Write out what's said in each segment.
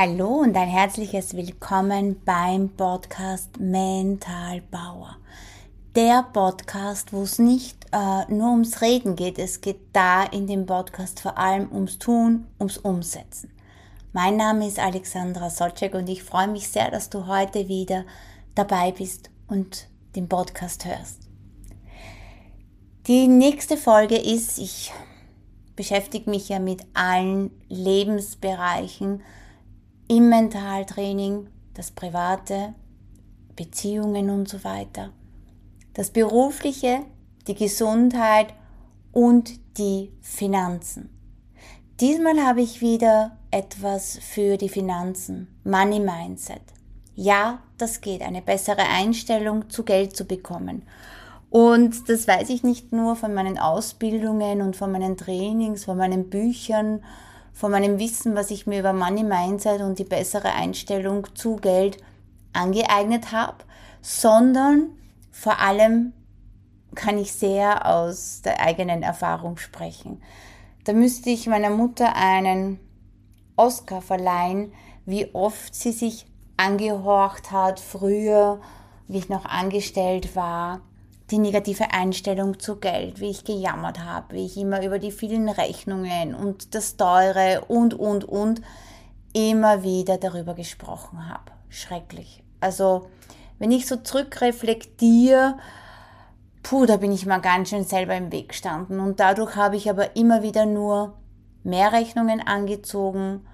Hallo und ein herzliches Willkommen beim Podcast Mental Power. Der Podcast, wo es nicht äh, nur ums Reden geht, es geht da in dem Podcast vor allem ums Tun, ums Umsetzen. Mein Name ist Alexandra Socek und ich freue mich sehr, dass du heute wieder dabei bist und den Podcast hörst. Die nächste Folge ist, ich beschäftige mich ja mit allen Lebensbereichen, im Mentaltraining, das Private, Beziehungen und so weiter, das Berufliche, die Gesundheit und die Finanzen. Diesmal habe ich wieder etwas für die Finanzen, Money Mindset. Ja, das geht, eine bessere Einstellung zu Geld zu bekommen. Und das weiß ich nicht nur von meinen Ausbildungen und von meinen Trainings, von meinen Büchern von meinem Wissen, was ich mir über Money Mindset und die bessere Einstellung zu Geld angeeignet habe, sondern vor allem kann ich sehr aus der eigenen Erfahrung sprechen. Da müsste ich meiner Mutter einen Oscar verleihen, wie oft sie sich angehorcht hat früher, wie ich noch angestellt war, die negative Einstellung zu Geld, wie ich gejammert habe, wie ich immer über die vielen Rechnungen und das Teure und, und, und immer wieder darüber gesprochen habe. Schrecklich. Also, wenn ich so zurückreflektiere, puh, da bin ich mal ganz schön selber im Weg gestanden. Und dadurch habe ich aber immer wieder nur mehr Rechnungen angezogen,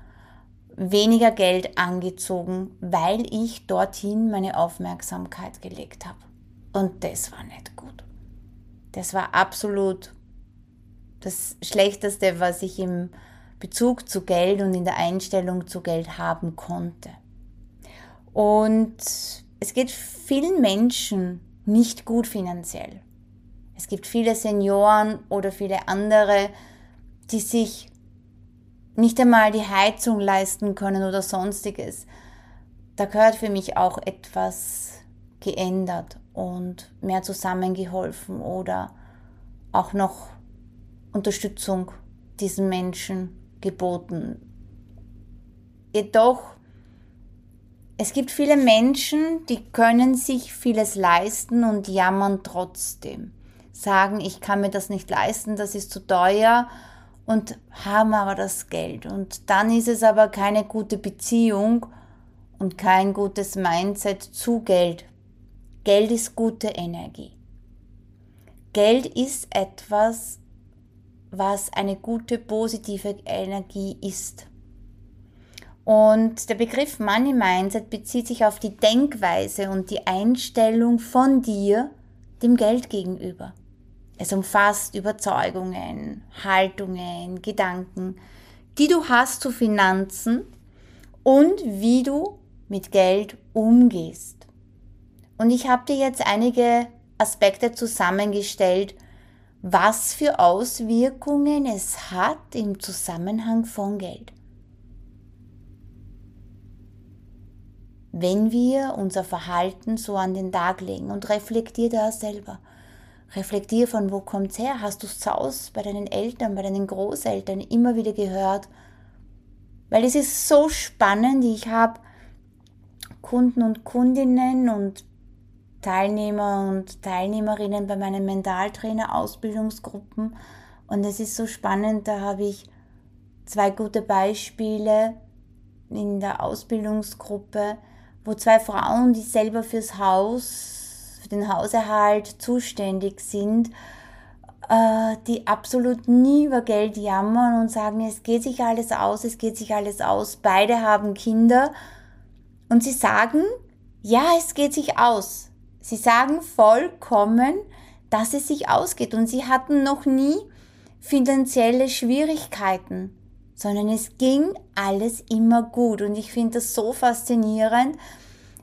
weniger Geld angezogen, weil ich dorthin meine Aufmerksamkeit gelegt habe. Und das war nicht gut. Das war absolut das Schlechteste, was ich im Bezug zu Geld und in der Einstellung zu Geld haben konnte. Und es geht vielen Menschen nicht gut finanziell. Es gibt viele Senioren oder viele andere, die sich nicht einmal die Heizung leisten können oder sonstiges. Da gehört für mich auch etwas geändert und mehr zusammengeholfen oder auch noch Unterstützung diesen Menschen geboten. Jedoch, es gibt viele Menschen, die können sich vieles leisten und jammern trotzdem. Sagen, ich kann mir das nicht leisten, das ist zu teuer und haben aber das Geld. Und dann ist es aber keine gute Beziehung und kein gutes Mindset zu Geld Geld ist gute Energie. Geld ist etwas, was eine gute, positive Energie ist. Und der Begriff Money Mindset bezieht sich auf die Denkweise und die Einstellung von dir dem Geld gegenüber. Es umfasst Überzeugungen, Haltungen, Gedanken, die du hast zu Finanzen und wie du mit Geld umgehst. Und ich habe dir jetzt einige Aspekte zusammengestellt, was für Auswirkungen es hat im Zusammenhang von Geld. Wenn wir unser Verhalten so an den Tag legen und reflektier da selber. Reflektier von wo kommt's her? Hast du es Hause bei deinen Eltern, bei deinen Großeltern immer wieder gehört? Weil es ist so spannend. Ich habe Kunden und Kundinnen und Teilnehmer und Teilnehmerinnen bei meinen Mentaltrainer-Ausbildungsgruppen. Und es ist so spannend, da habe ich zwei gute Beispiele in der Ausbildungsgruppe, wo zwei Frauen, die selber fürs Haus, für den Hauserhalt zuständig sind, äh, die absolut nie über Geld jammern und sagen, es geht sich alles aus, es geht sich alles aus. Beide haben Kinder und sie sagen, ja, es geht sich aus. Sie sagen vollkommen, dass es sich ausgeht und sie hatten noch nie finanzielle Schwierigkeiten, sondern es ging alles immer gut und ich finde das so faszinierend,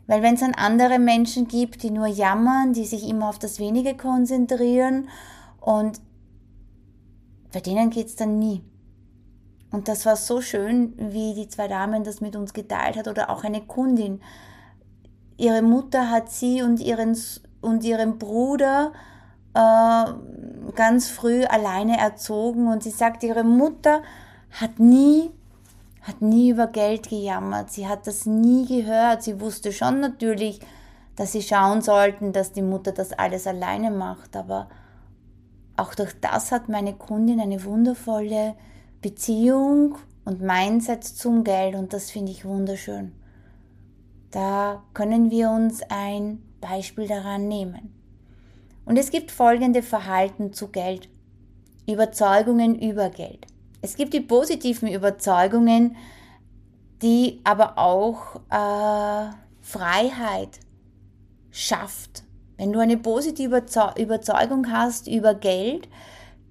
weil wenn es dann andere Menschen gibt, die nur jammern, die sich immer auf das Wenige konzentrieren und bei denen geht es dann nie. Und das war so schön, wie die zwei Damen das mit uns geteilt hat oder auch eine Kundin ihre Mutter hat sie und ihren, und ihren Bruder äh, ganz früh alleine erzogen. Und sie sagt, ihre Mutter hat nie hat nie über Geld gejammert, sie hat das nie gehört, sie wusste schon natürlich, dass sie schauen sollten, dass die Mutter das alles alleine macht, aber auch durch das hat meine Kundin eine wundervolle Beziehung und Mindset zum Geld. Und das finde ich wunderschön. Da können wir uns ein Beispiel daran nehmen. Und es gibt folgende Verhalten zu Geld. Überzeugungen über Geld. Es gibt die positiven Überzeugungen, die aber auch äh, Freiheit schafft. Wenn du eine positive Überzeugung hast über Geld,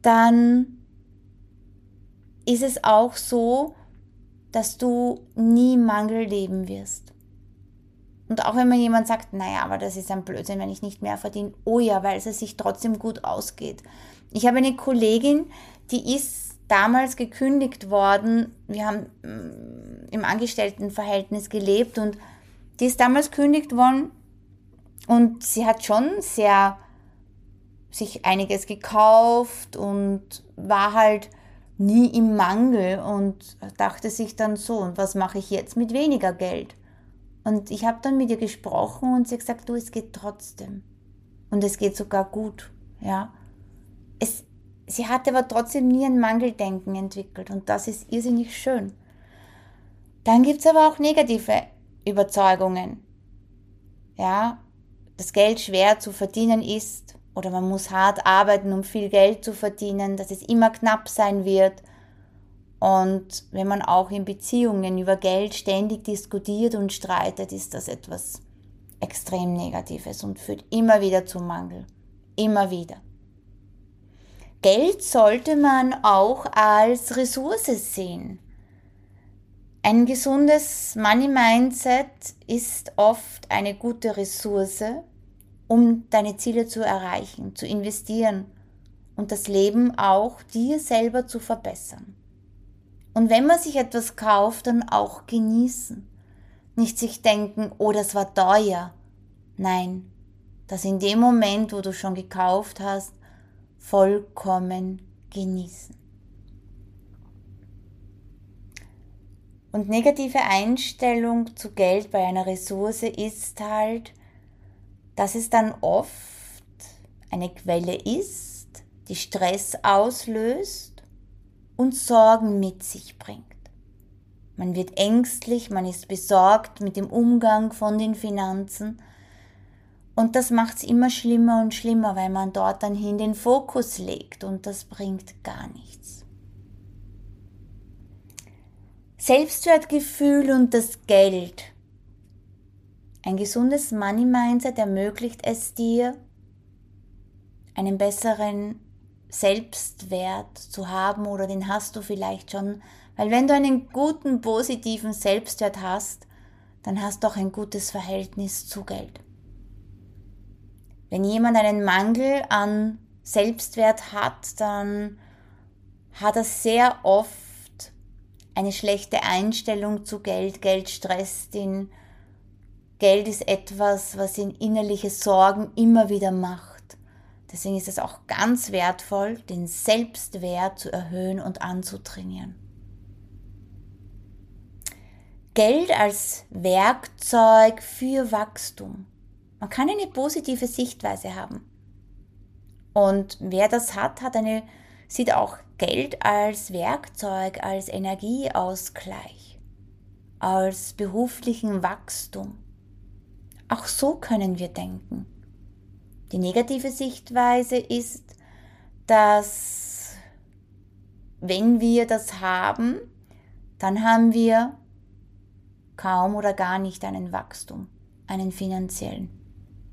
dann ist es auch so, dass du nie Mangel leben wirst. Und auch wenn mir jemand sagt, naja, aber das ist ein Blödsinn, wenn ich nicht mehr verdiene, oh ja, weil es sich trotzdem gut ausgeht. Ich habe eine Kollegin, die ist damals gekündigt worden. Wir haben mm, im Angestelltenverhältnis gelebt und die ist damals gekündigt worden und sie hat schon sehr sich einiges gekauft und war halt nie im Mangel und dachte sich dann so, und was mache ich jetzt mit weniger Geld? Und ich habe dann mit ihr gesprochen und sie hat gesagt, du, es geht trotzdem. Und es geht sogar gut, ja. Es, sie hatte aber trotzdem nie ein Mangeldenken entwickelt und das ist irrsinnig schön. Dann gibt es aber auch negative Überzeugungen. Ja, dass Geld schwer zu verdienen ist oder man muss hart arbeiten, um viel Geld zu verdienen, dass es immer knapp sein wird. Und wenn man auch in Beziehungen über Geld ständig diskutiert und streitet, ist das etwas extrem Negatives und führt immer wieder zum Mangel. Immer wieder. Geld sollte man auch als Ressource sehen. Ein gesundes Money Mindset ist oft eine gute Ressource, um deine Ziele zu erreichen, zu investieren und das Leben auch dir selber zu verbessern. Und wenn man sich etwas kauft, dann auch genießen. Nicht sich denken, oh, das war teuer. Nein, das in dem Moment, wo du schon gekauft hast, vollkommen genießen. Und negative Einstellung zu Geld bei einer Ressource ist halt, dass es dann oft eine Quelle ist, die Stress auslöst und Sorgen mit sich bringt. Man wird ängstlich, man ist besorgt mit dem Umgang von den Finanzen und das macht es immer schlimmer und schlimmer, weil man dort dann hin den Fokus legt und das bringt gar nichts. Selbstwertgefühl und das Geld. Ein gesundes Money Mindset ermöglicht es dir, einen besseren Selbstwert zu haben oder den hast du vielleicht schon, weil wenn du einen guten, positiven Selbstwert hast, dann hast du auch ein gutes Verhältnis zu Geld. Wenn jemand einen Mangel an Selbstwert hat, dann hat er sehr oft eine schlechte Einstellung zu Geld. Geld stresst ihn. Geld ist etwas, was ihn innerliche Sorgen immer wieder macht. Deswegen ist es auch ganz wertvoll, den Selbstwert zu erhöhen und anzutrainieren. Geld als Werkzeug für Wachstum. Man kann eine positive Sichtweise haben. Und wer das hat, hat eine, sieht auch Geld als Werkzeug, als Energieausgleich, als beruflichen Wachstum. Auch so können wir denken. Die negative Sichtweise ist, dass wenn wir das haben, dann haben wir kaum oder gar nicht einen Wachstum, einen finanziellen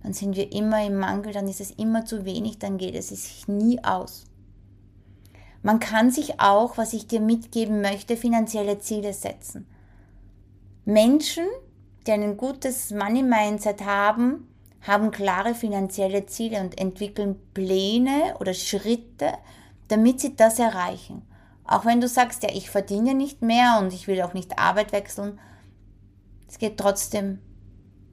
dann sind wir immer im Mangel, dann ist es immer zu wenig, dann geht es sich nie aus. Man kann sich auch, was ich dir mitgeben möchte, finanzielle Ziele setzen. Menschen, die ein gutes Money-Mindset haben, haben klare finanzielle Ziele und entwickeln Pläne oder Schritte, damit sie das erreichen. Auch wenn du sagst, ja, ich verdiene nicht mehr und ich will auch nicht Arbeit wechseln, es geht trotzdem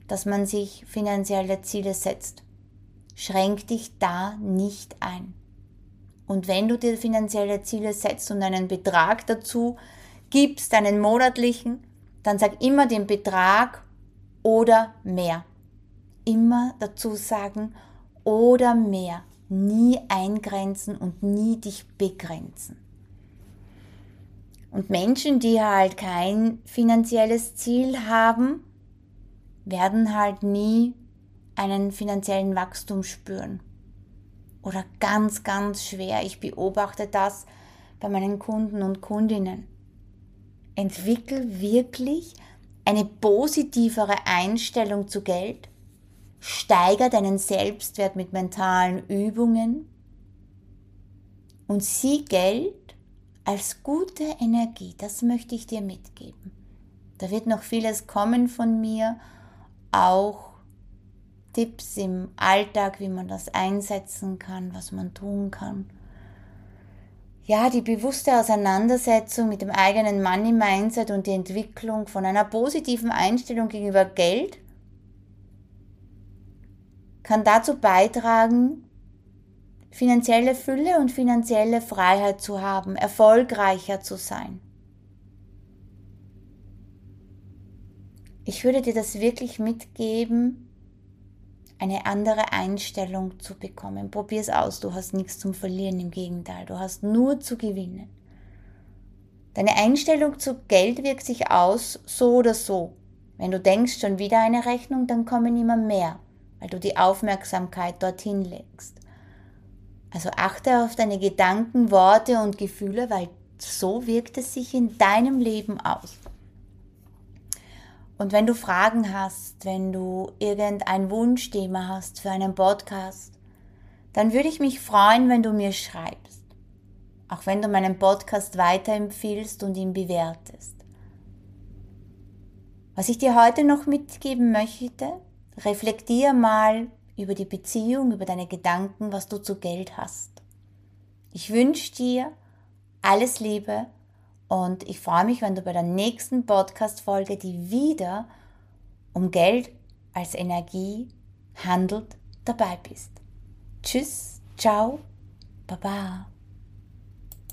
dass man sich finanzielle Ziele setzt. Schränk dich da nicht ein. Und wenn du dir finanzielle Ziele setzt und einen Betrag dazu gibst, einen monatlichen, dann sag immer den Betrag oder mehr. Immer dazu sagen oder mehr. Nie eingrenzen und nie dich begrenzen. Und Menschen, die halt kein finanzielles Ziel haben, werden halt nie einen finanziellen Wachstum spüren. Oder ganz, ganz schwer. Ich beobachte das bei meinen Kunden und Kundinnen. Entwickel wirklich eine positivere Einstellung zu Geld. Steiger deinen Selbstwert mit mentalen Übungen und sieh Geld als gute Energie. Das möchte ich dir mitgeben. Da wird noch vieles kommen von mir, auch Tipps im Alltag, wie man das einsetzen kann, was man tun kann. Ja, die bewusste Auseinandersetzung mit dem eigenen Money Mindset und die Entwicklung von einer positiven Einstellung gegenüber Geld kann dazu beitragen, finanzielle Fülle und finanzielle Freiheit zu haben, erfolgreicher zu sein. Ich würde dir das wirklich mitgeben, eine andere Einstellung zu bekommen. Probier es aus, du hast nichts zum Verlieren, im Gegenteil, du hast nur zu gewinnen. Deine Einstellung zu Geld wirkt sich aus, so oder so. Wenn du denkst, schon wieder eine Rechnung, dann kommen immer mehr, weil du die Aufmerksamkeit dorthin legst. Also achte auf deine Gedanken, Worte und Gefühle, weil so wirkt es sich in deinem Leben aus. Und wenn du Fragen hast, wenn du irgendein Wunschthema hast für einen Podcast, dann würde ich mich freuen, wenn du mir schreibst. Auch wenn du meinen Podcast weiterempfiehlst und ihn bewertest. Was ich dir heute noch mitgeben möchte, reflektier mal über die Beziehung, über deine Gedanken, was du zu Geld hast. Ich wünsche dir alles Liebe und ich freue mich, wenn du bei der nächsten Podcast-Folge, die wieder um Geld als Energie handelt, dabei bist. Tschüss, ciao, baba.